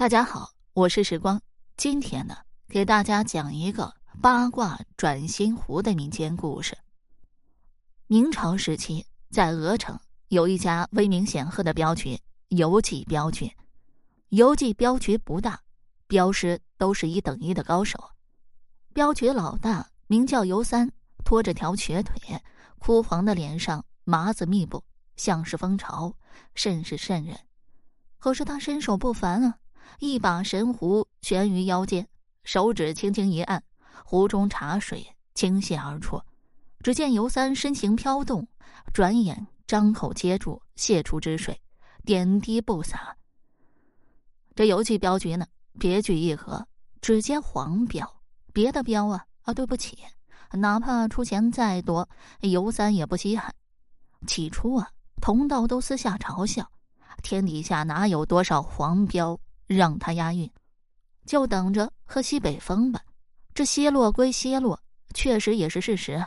大家好，我是时光。今天呢，给大家讲一个八卦转心湖的民间故事。明朝时期，在鹅城有一家威名显赫的镖局——游记镖局。游记镖局不大，镖师都是一等一的高手。镖局老大名叫尤三，拖着条瘸腿，枯黄的脸上麻子密布，像是蜂巢，甚是瘆人。可是他身手不凡啊！一把神壶悬于腰间，手指轻轻一按，壶中茶水倾泻而出。只见尤三身形飘动，转眼张口接住，泻出之水，点滴不洒。这游记镖局呢，别具一格，只接黄镖，别的镖啊啊，对不起，哪怕出钱再多，尤三也不稀罕。起初啊，同道都私下嘲笑，天底下哪有多少黄镖？让他押韵，就等着喝西北风吧。这奚落归奚落，确实也是事实。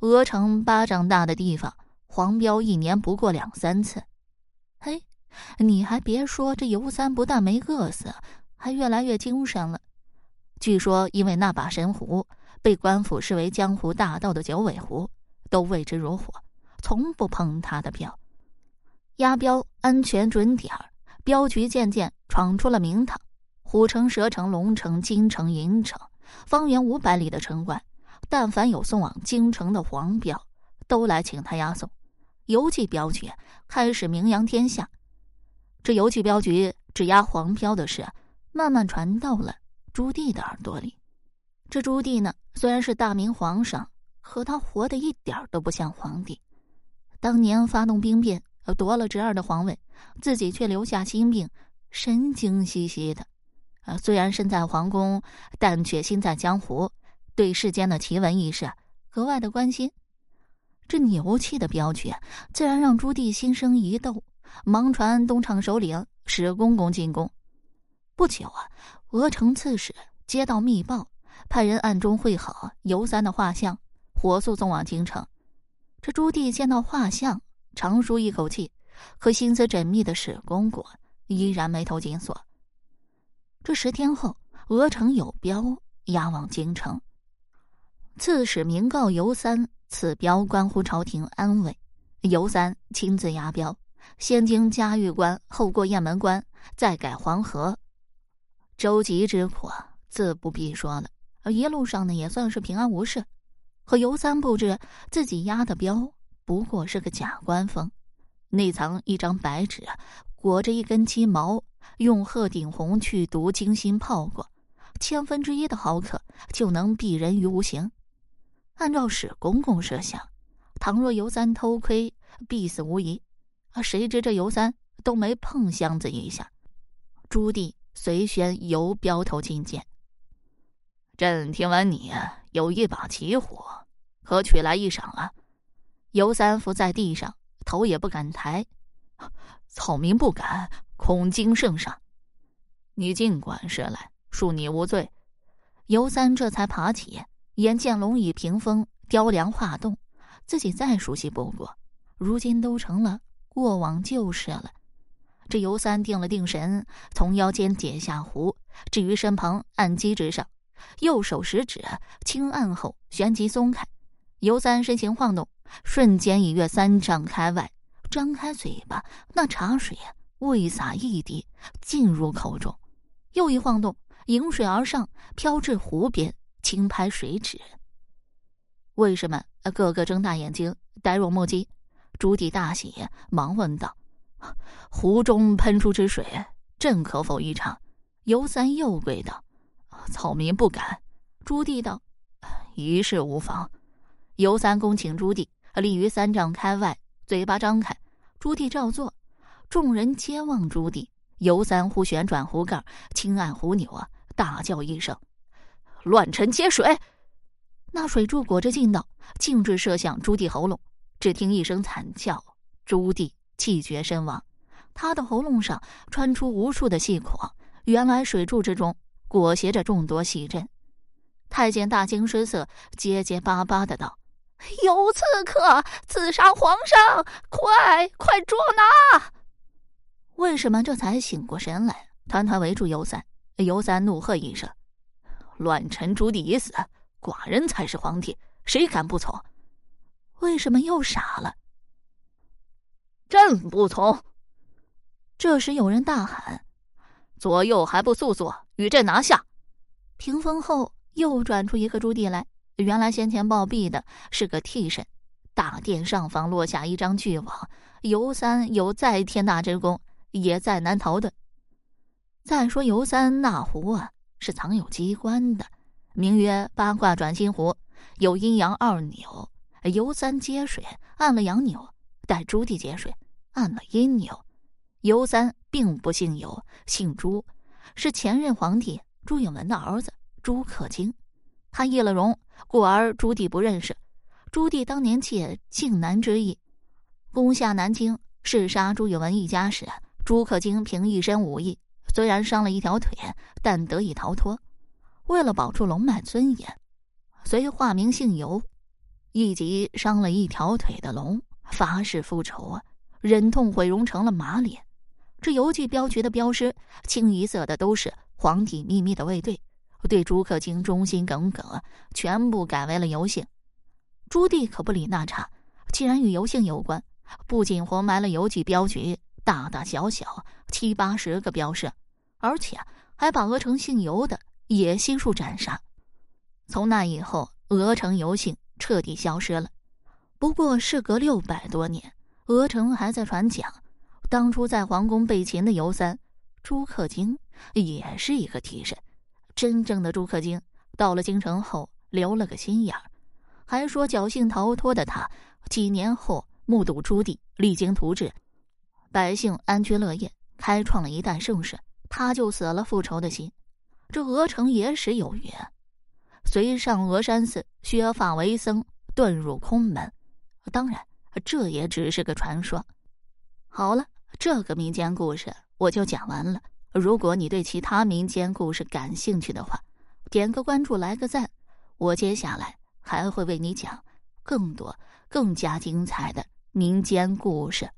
鹅城巴掌大的地方，黄标一年不过两三次。嘿，你还别说，这尤三不但没饿死，还越来越精神了。据说因为那把神壶被官府视为江湖大盗的九尾狐，都畏之如火，从不碰他的镖。押镖安全准点儿。镖局渐渐闯出了名堂，虎城、蛇城、龙城、金城、银城，方圆五百里的城关，但凡有送往京城的黄标，都来请他押送。邮寄镖局开始名扬天下。这邮寄镖局只押黄标的事，慢慢传到了朱棣的耳朵里。这朱棣呢，虽然是大明皇上，可他活得一点都不像皇帝。当年发动兵变。夺了侄儿的皇位，自己却留下心病，神经兮兮的。啊，虽然身在皇宫，但却心在江湖，对世间的奇闻异事格外的关心。这牛气的镖局，自然让朱棣心生疑窦，忙传东厂首领史公公进宫。不久啊，鹅城刺史接到密报，派人暗中绘好尤三的画像，火速送往京城。这朱棣见到画像。长舒一口气，可心思缜密的史公公依然眉头紧锁。这十天后，鹅城有镖押往京城，刺史明告尤三，此镖关乎朝廷安危。尤三亲自押镖，先经嘉峪关，后过雁门关，再改黄河，舟楫之苦自不必说了。而一路上呢，也算是平安无事。可尤三不知自己押的镖。不过是个假官封，内藏一张白纸，裹着一根鸡毛，用鹤顶红去毒精心泡过，千分之一的毫克就能避人于无形。按照史公公设想，倘若尤三偷窥，必死无疑。啊，谁知这尤三都没碰箱子一下。朱棣随宣游镖头觐见。朕听闻你有一把奇火，可取来一赏啊？尤三伏在地上，头也不敢抬。草民不敢，恐惊圣上。你尽管施来，恕你无罪。尤三这才爬起，眼见龙椅屏风雕梁画栋，自己再熟悉不过，如今都成了过往旧事了。这尤三定了定神，从腰间解下壶，置于身旁按机之上，右手食指轻按后旋即松开。尤三身形晃动。瞬间已跃三丈开外，张开嘴巴，那茶水未洒一滴，进入口中。又一晃动，迎水而上，飘至湖边，轻拍水纸。为什么？个个睁大眼睛，呆若木鸡。朱棣大喜，忙问道：“湖中喷出之水，朕可否一尝？”尤三又跪道：“草民不敢。”朱棣道：“一事无妨。”尤三恭请朱棣。立于三丈开外，嘴巴张开，朱棣照做。众人皆望朱棣。尤三忽旋转壶盖，轻按壶钮啊，大叫一声：“乱臣接水！”那水柱裹着劲道，径直射向朱棣喉咙。只听一声惨叫，朱棣气绝身亡。他的喉咙上穿出无数的细孔，原来水柱之中裹挟着众多细针。太监大惊失色，结结巴巴的道。有刺客刺杀皇上！快快捉拿！为什么这才醒过神来？团团围住尤三。尤三怒喝一声：“乱臣朱棣已死，寡人才是皇帝，谁敢不从？”为什么又傻了？朕不从。这时有人大喊：“左右还不速速与朕拿下！”屏风后又转出一个朱棣来，原来先前暴毙的是个替身。大殿上方落下一张巨网，尤三有再天大之功，也再难逃遁。再说尤三那壶啊，是藏有机关的，名曰八卦转心壶，有阴阳二钮。尤三接水按了阳钮，待朱棣接水按了阴钮。尤三并不姓尤，姓朱，是前任皇帝朱允文的儿子朱克卿。他易了容，故而朱棣不认识。朱棣当年借靖难之意，攻下南京，弑杀朱允文一家时，朱克京凭一身武艺，虽然伤了一条腿，但得以逃脱。为了保住龙脉尊严，遂化名姓尤，一即伤了一条腿的龙，发誓复仇啊！忍痛毁容成了马脸。这游记镖局的镖师，清一色的都是皇帝秘密的卫队，对朱克京忠心耿耿，全部改为了游姓。朱棣可不理那茬，既然与游姓有关，不仅活埋了游记镖局大大小小七八十个镖师，而且还把鹅城姓游的也悉数斩杀。从那以后，鹅城游姓彻底消失了。不过，事隔六百多年，鹅城还在传讲，当初在皇宫被擒的游三朱克京也是一个替身。真正的朱克京到了京城后，留了个心眼儿。还说侥幸逃脱的他，几年后目睹朱棣励精图治，百姓安居乐业，开创了一代盛世，他就死了复仇的心。这鹅城野史有缘，随上峨山寺削发为僧，遁入空门。当然，这也只是个传说。好了，这个民间故事我就讲完了。如果你对其他民间故事感兴趣的话，点个关注，来个赞，我接下来。还会为你讲更多、更加精彩的民间故事。